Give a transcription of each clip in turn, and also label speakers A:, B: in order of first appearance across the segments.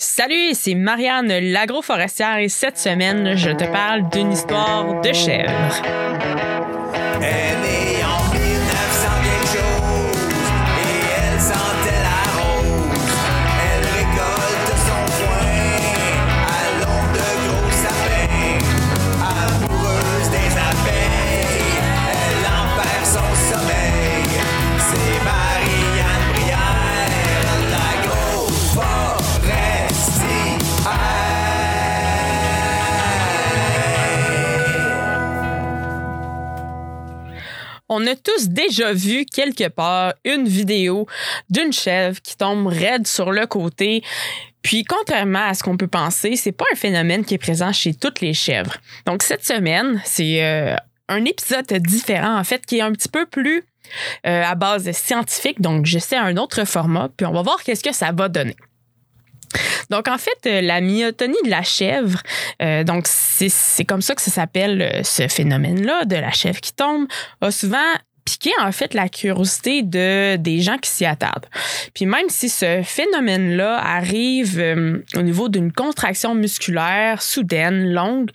A: Salut, c'est Marianne l'agroforestière et cette semaine, je te parle d'une histoire de chèvre.
B: Elle est en 1900 quelque chose et elle sentait la rose. Elle récolte son foin à l'ombre de gros sapins. Amoureuse des abeilles, elle en perd son sommeil. C'est Marianne
A: On a tous déjà vu quelque part une vidéo d'une chèvre qui tombe raide sur le côté. Puis, contrairement à ce qu'on peut penser, c'est pas un phénomène qui est présent chez toutes les chèvres. Donc, cette semaine, c'est euh, un épisode différent, en fait, qui est un petit peu plus euh, à base scientifique. Donc, j'essaie un autre format, puis on va voir qu'est-ce que ça va donner. Donc, en fait, euh, la myotonie de la chèvre, euh, donc c'est comme ça que ça s'appelle euh, ce phénomène-là, de la chèvre qui tombe, a souvent piqué en fait la curiosité de des gens qui s'y attardent. Puis même si ce phénomène-là arrive euh, au niveau d'une contraction musculaire soudaine, longue,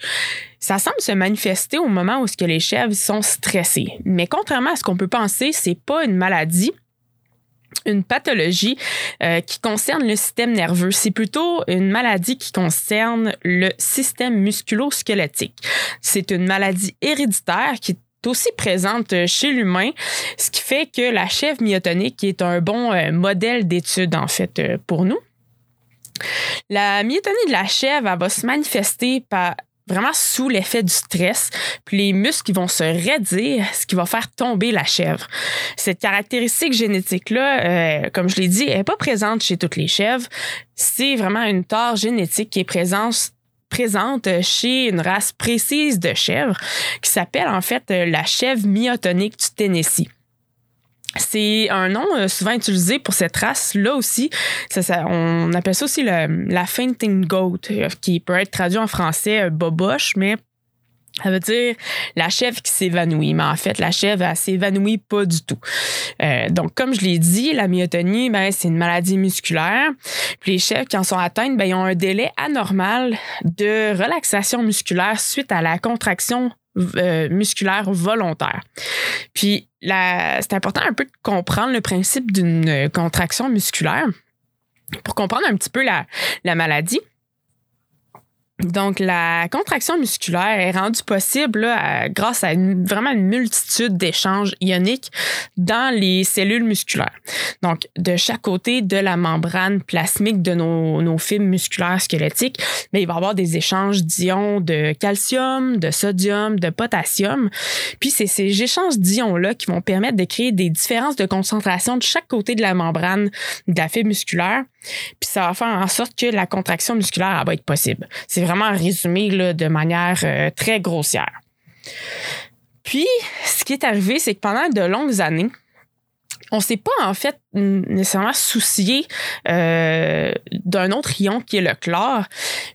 A: ça semble se manifester au moment où ce que les chèvres sont stressées. Mais contrairement à ce qu'on peut penser, c'est pas une maladie une pathologie euh, qui concerne le système nerveux. C'est plutôt une maladie qui concerne le système musculo-squelettique. C'est une maladie héréditaire qui est aussi présente chez l'humain, ce qui fait que la chèvre myotonique est un bon euh, modèle d'étude en fait euh, pour nous. La myotonie de la chèvre va se manifester par vraiment sous l'effet du stress, puis les muscles vont se raidir, ce qui va faire tomber la chèvre. Cette caractéristique génétique-là, euh, comme je l'ai dit, n'est pas présente chez toutes les chèvres. C'est vraiment une tare génétique qui est présente présente chez une race précise de chèvres qui s'appelle en fait la chèvre myotonique du Tennessee. C'est un nom euh, souvent utilisé pour cette race-là aussi. On appelle ça aussi la fainting goat, euh, qui peut être traduit en français euh, boboche, mais ça veut dire la chèvre qui s'évanouit. Mais en fait, la chèvre, elle s'évanouit pas du tout. Donc, comme je l'ai dit, la myotonie, ben, c'est une maladie musculaire. Puis les chèvres qui en sont atteintes, ben, ils ont un délai anormal de relaxation musculaire suite à la contraction euh, musculaire volontaire. Puis c'est important un peu de comprendre le principe d'une contraction musculaire pour comprendre un petit peu la maladie. Donc, la contraction musculaire est rendue possible là, grâce à une, vraiment une multitude d'échanges ioniques dans les cellules musculaires. Donc, de chaque côté de la membrane plasmique de nos, nos fibres musculaires squelettiques, mais il va y avoir des échanges d'ions de calcium, de sodium, de potassium. Puis, c'est ces échanges d'ions-là qui vont permettre de créer des différences de concentration de chaque côté de la membrane de la fibre musculaire. Puis, ça va faire en sorte que la contraction musculaire va être possible. C'est vraiment résumé de manière euh, très grossière. Puis, ce qui est arrivé, c'est que pendant de longues années, on s'est pas en fait nécessairement soucié euh, d'un autre ion qui est le chlore.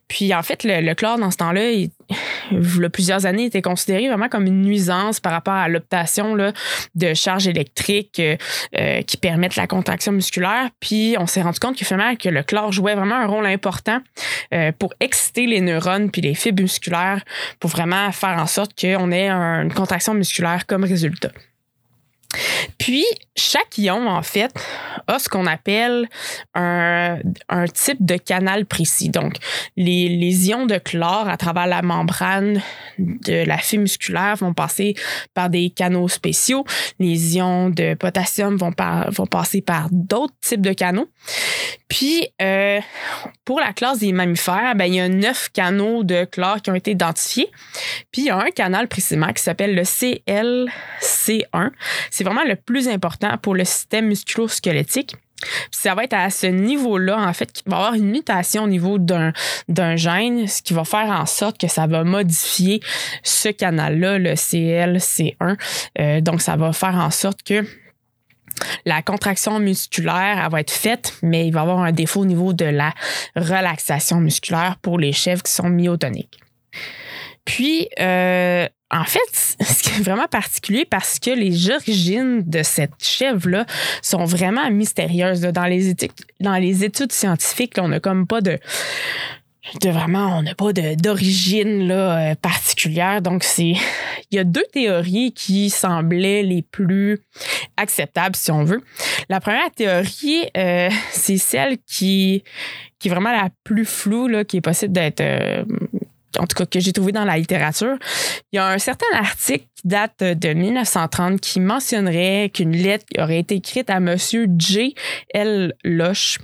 A: Puis en fait, le, le chlore dans ce temps-là, il, il a plusieurs années, était considéré vraiment comme une nuisance par rapport à l'optation de charges électriques euh, euh, qui permettent la contraction musculaire. Puis on s'est rendu compte que finalement que le chlore jouait vraiment un rôle important euh, pour exciter les neurones puis les fibres musculaires pour vraiment faire en sorte qu'on ait un, une contraction musculaire comme résultat. Puis, chaque ion, en fait, a ce qu'on appelle un, type de canal précis. Donc, les, ions de chlore à travers la membrane de la fibre musculaire vont passer par des canaux spéciaux. Les ions de potassium vont passer par d'autres types de canaux. Puis, euh, pour la classe des mammifères, ben, il y a neuf canaux de chlore qui ont été identifiés. Puis, il y a un canal précisément qui s'appelle le CLC1. C'est vraiment le plus important pour le système musculo-squelettique. ça va être à ce niveau-là, en fait, qu'il va y avoir une mutation au niveau d'un, d'un gène, ce qui va faire en sorte que ça va modifier ce canal-là, le CLC1. Euh, donc, ça va faire en sorte que la contraction musculaire, va être faite, mais il va y avoir un défaut au niveau de la relaxation musculaire pour les chèvres qui sont myotoniques. Puis, euh, en fait, ce qui est vraiment particulier parce que les origines de cette chèvre-là sont vraiment mystérieuses. Dans, les études, dans les études scientifiques, on n'a comme pas de, de vraiment, on n'a pas d'origine euh, particulière. Donc, c'est. Il y a deux théories qui semblaient les plus acceptables, si on veut. La première théorie, euh, c'est celle qui, qui est vraiment la plus floue, là, qui est possible d'être. Euh, en tout cas que j'ai trouvé dans la littérature, il y a un certain article qui date de 1930 qui mentionnerait qu'une lettre aurait été écrite à Monsieur J. L. Loche,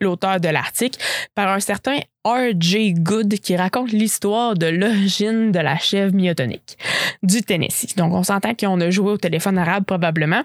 A: l'auteur de l'article, par un certain R.J. Good qui raconte l'histoire de l'origine de la chèvre myotonique du Tennessee. Donc, on s'entend qu'on a joué au téléphone arabe probablement.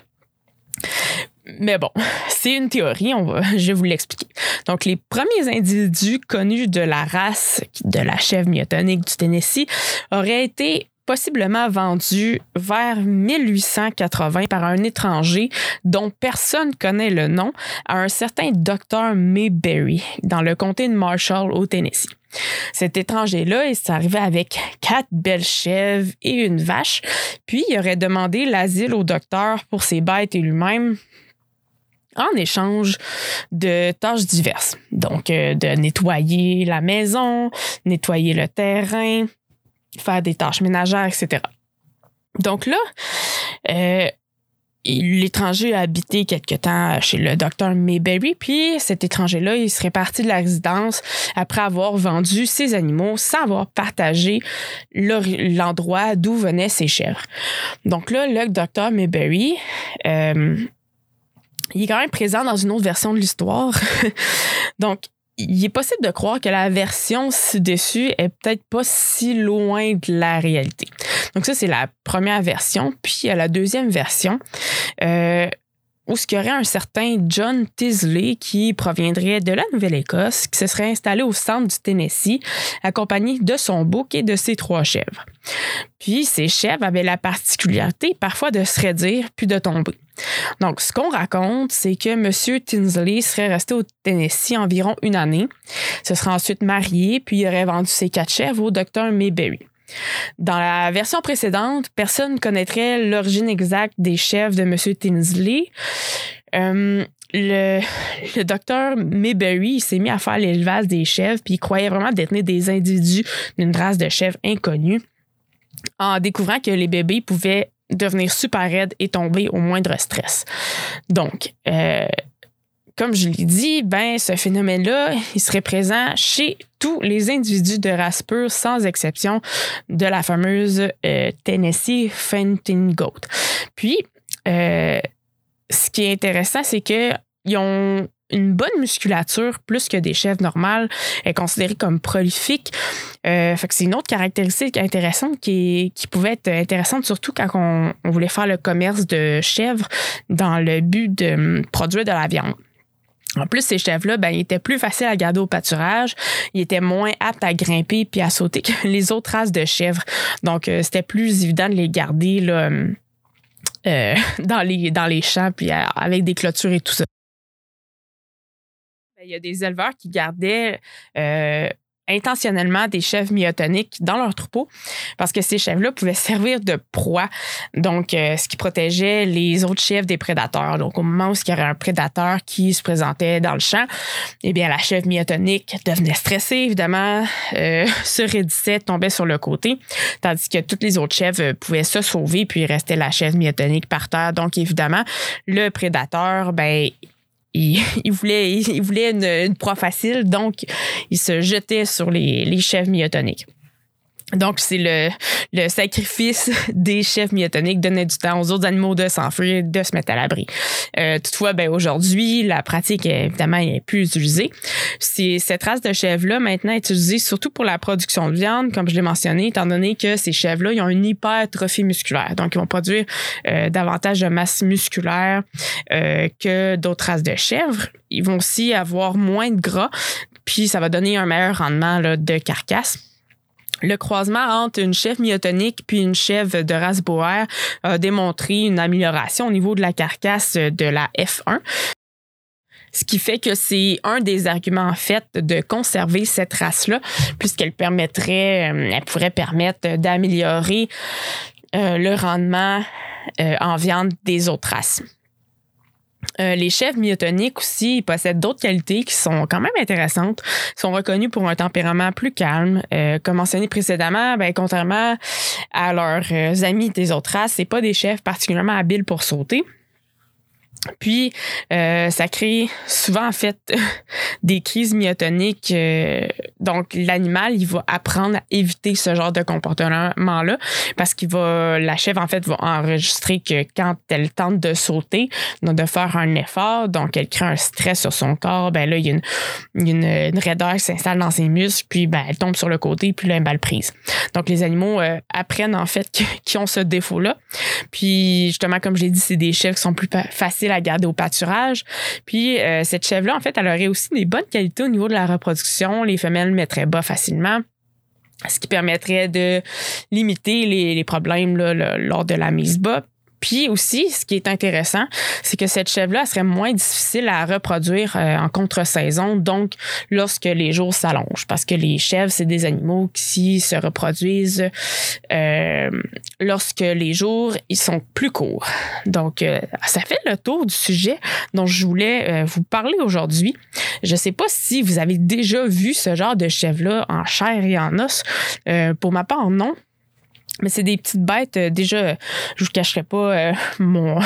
A: Mais bon, c'est une théorie, je vais vous l'expliquer. Donc, les premiers individus connus de la race de la chèvre myotonique du Tennessee auraient été possiblement vendus vers 1880 par un étranger dont personne connaît le nom à un certain docteur Mayberry dans le comté de Marshall au Tennessee. Cet étranger-là, il s'arrivait avec quatre belles chèvres et une vache, puis il aurait demandé l'asile au docteur pour ses bêtes et lui-même en échange de tâches diverses. Donc, euh, de nettoyer la maison, nettoyer le terrain, faire des tâches ménagères, etc. Donc là, euh, l'étranger a habité quelque temps chez le docteur Mayberry, puis cet étranger-là, il serait parti de la résidence après avoir vendu ses animaux sans avoir partagé l'endroit d'où venaient ses chèvres. Donc là, le docteur Mayberry, euh, il est quand même présent dans une autre version de l'histoire. Donc, il est possible de croire que la version ci-dessus est peut-être pas si loin de la réalité. Donc ça, c'est la première version. Puis il y a la deuxième version. Euh, où ce qu'il y aurait un certain John Tisley qui proviendrait de la Nouvelle-Écosse, qui se serait installé au centre du Tennessee, accompagné de son bouc et de ses trois chèvres. Puis ces chèvres avaient la particularité parfois de se raidir puis de tomber. Donc, ce qu'on raconte, c'est que M. Tinsley serait resté au Tennessee environ une année, se serait ensuite marié, puis il aurait vendu ses quatre chèvres au docteur Mayberry. Dans la version précédente, personne ne connaîtrait l'origine exacte des chèvres de M. Tinsley. Euh, le, le, docteur Mayberry s'est mis à faire l'élevage des chèvres, puis il croyait vraiment détenir des individus d'une race de chèvres inconnue en découvrant que les bébés pouvaient devenir super raides et tomber au moindre stress. Donc, euh, comme je l'ai dit, ben, ce phénomène-là, il serait présent chez tous les individus de race pure, sans exception de la fameuse euh, Tennessee Fainting Goat. Puis, euh, ce qui est intéressant, c'est qu'ils ont une bonne musculature plus que des chèvres normales, est considérée comme prolifique. Euh, c'est une autre caractéristique intéressante qui, pouvait être intéressante, surtout quand on, voulait faire le commerce de chèvres dans le but de hum, produire de la viande. En plus, ces chèvres-là, ben, ils étaient plus faciles à garder au pâturage. Ils étaient moins aptes à grimper puis à sauter que les autres races de chèvres. Donc, euh, c'était plus évident de les garder hum, euh, dans, les, dans les champs puis avec des clôtures et tout ça. Il y a des éleveurs qui gardaient euh, intentionnellement des chèvres myotoniques dans leur troupeau parce que ces chèvres-là pouvaient servir de proie, donc euh, ce qui protégeait les autres chèvres des prédateurs. Donc au moment où il y aurait un prédateur qui se présentait dans le champ, eh bien la chèvre myotonique devenait stressée évidemment, euh, se raidissait, tombait sur le côté, tandis que toutes les autres chèvres pouvaient se sauver puis restait la chèvre myotonique par terre. Donc évidemment le prédateur, ben il, voulait, il voulait une, une, proie facile, donc il se jetait sur les, les chèvres myotoniques. Donc, c'est le, le sacrifice des chefs myotoniques donnait du temps aux autres animaux de s'enfuir, de se mettre à l'abri. Euh, toutefois, ben, aujourd'hui, la pratique, évidemment, est plus utilisée. C'est, cette race de chèvres-là, maintenant, est utilisée surtout pour la production de viande, comme je l'ai mentionné, étant donné que ces chèvres-là, ils ont une hypertrophie musculaire. Donc, ils vont produire euh, davantage de masse musculaire euh, que d'autres races de chèvres. Ils vont aussi avoir moins de gras, puis ça va donner un meilleur rendement là, de carcasse. Le croisement entre une chèvre myotonique puis une chèvre de race boer a démontré une amélioration au niveau de la carcasse de la F1. Ce qui fait que c'est un des arguments en fait de conserver cette race-là, puisqu'elle permettrait, euh, elle pourrait permettre d'améliorer euh, le rendement euh, en viande des autres races. Euh, les chèvres myotoniques aussi possèdent d'autres qualités qui sont quand même intéressantes. Ils sont reconnus pour un tempérament plus calme. Euh, comme mentionné précédemment, ben, contrairement à leurs euh, amis des autres races, c'est pas des chèvres particulièrement habiles pour sauter. Puis, euh, ça crée souvent, en fait, des crises myotoniques. Euh, donc, l'animal, il va apprendre à éviter ce genre de comportement-là parce qu'il va, la chèvre, en fait, va enregistrer que quand elle tente de sauter, donc de faire un effort, donc elle crée un stress sur son corps, ben là, il y a une, une, une raideur qui s'installe dans ses muscles, puis ben, elle tombe sur le côté, puis là, une balle prise. Donc, les animaux euh, apprennent, en fait, qu'ils ont ce défaut-là. Puis, justement, comme j'ai dit, c'est des chèvres qui sont plus faciles à garder au pâturage. Puis euh, cette chèvre-là, en fait, elle aurait aussi des bonnes qualités au niveau de la reproduction. Les femelles mettraient bas facilement ce qui permettrait de limiter les, problèmes lors de la mise bas. Puis aussi, ce qui est intéressant, c'est que cette chèvre-là serait moins difficile à reproduire euh, en contre-saison, donc lorsque les jours s'allongent, parce que les chèvres, c'est des animaux qui se reproduisent euh, lorsque les jours ils sont plus courts. Donc, euh, ça fait le tour du sujet dont je voulais euh, vous parler aujourd'hui. Je sais pas si vous avez déjà vu ce genre de chèvre-là en chair et en os. Euh, pour ma part, non. Mais c'est des petites bêtes. euh, déjà, je vous cacherai pas, euh, mon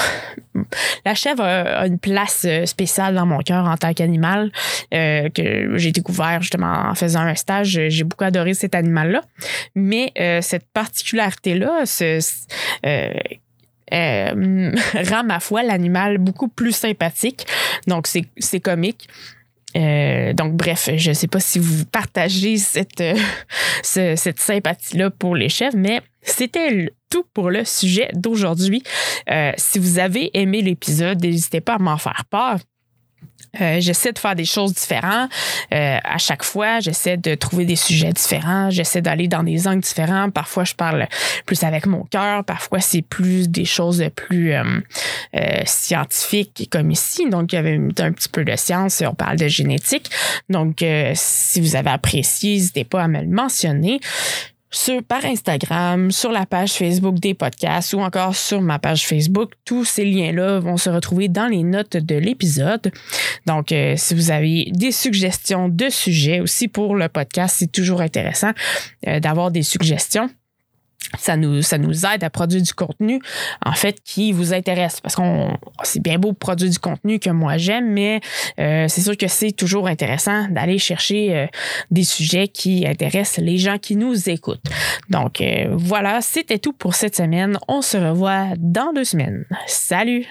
A: la chèvre a, une place euh, spéciale dans mon cœur en tant qu'animal euh, que j'ai découvert justement en faisant un stage. J'ai beaucoup adoré cet animal-là. Mais euh, cette particularité-là, euh, euh, rend ma foi l'animal beaucoup plus sympathique. Donc, c'est comique. Euh, donc, bref, je ne sais pas si vous partagez cette, euh, sympathie-là pour les chèvres, mais c'était tout pour le sujet d'aujourd'hui. Euh, si vous avez aimé l'épisode, n'hésitez pas à m'en faire part. Euh, j'essaie de faire des choses différentes euh, à chaque fois. J'essaie de trouver des sujets différents. J'essaie d'aller dans des angles différents. Parfois, je parle plus avec mon cœur. Parfois, c'est plus des choses plus euh, scientifiques comme ici. Donc, il y avait un petit peu de science. On parle de génétique. Donc, si vous avez apprécié, n'hésitez pas à me le mentionner sur, par Instagram, sur la page Facebook des podcasts ou encore sur ma page Facebook. Tous ces liens-là vont se retrouver dans les notes de l'épisode. Donc, euh, si vous avez des suggestions de sujets aussi pour le podcast, c'est toujours intéressant euh, d'avoir des suggestions. Ça nous, ça nous aide à produire du contenu, en fait, qui vous intéresse. Parce qu'on c'est bien beau produire du contenu que moi j'aime, mais euh, c'est sûr que c'est toujours intéressant d'aller chercher euh, des sujets qui intéressent les gens qui nous écoutent. Donc euh, voilà, c'était tout pour cette semaine. On se revoit dans deux semaines. Salut!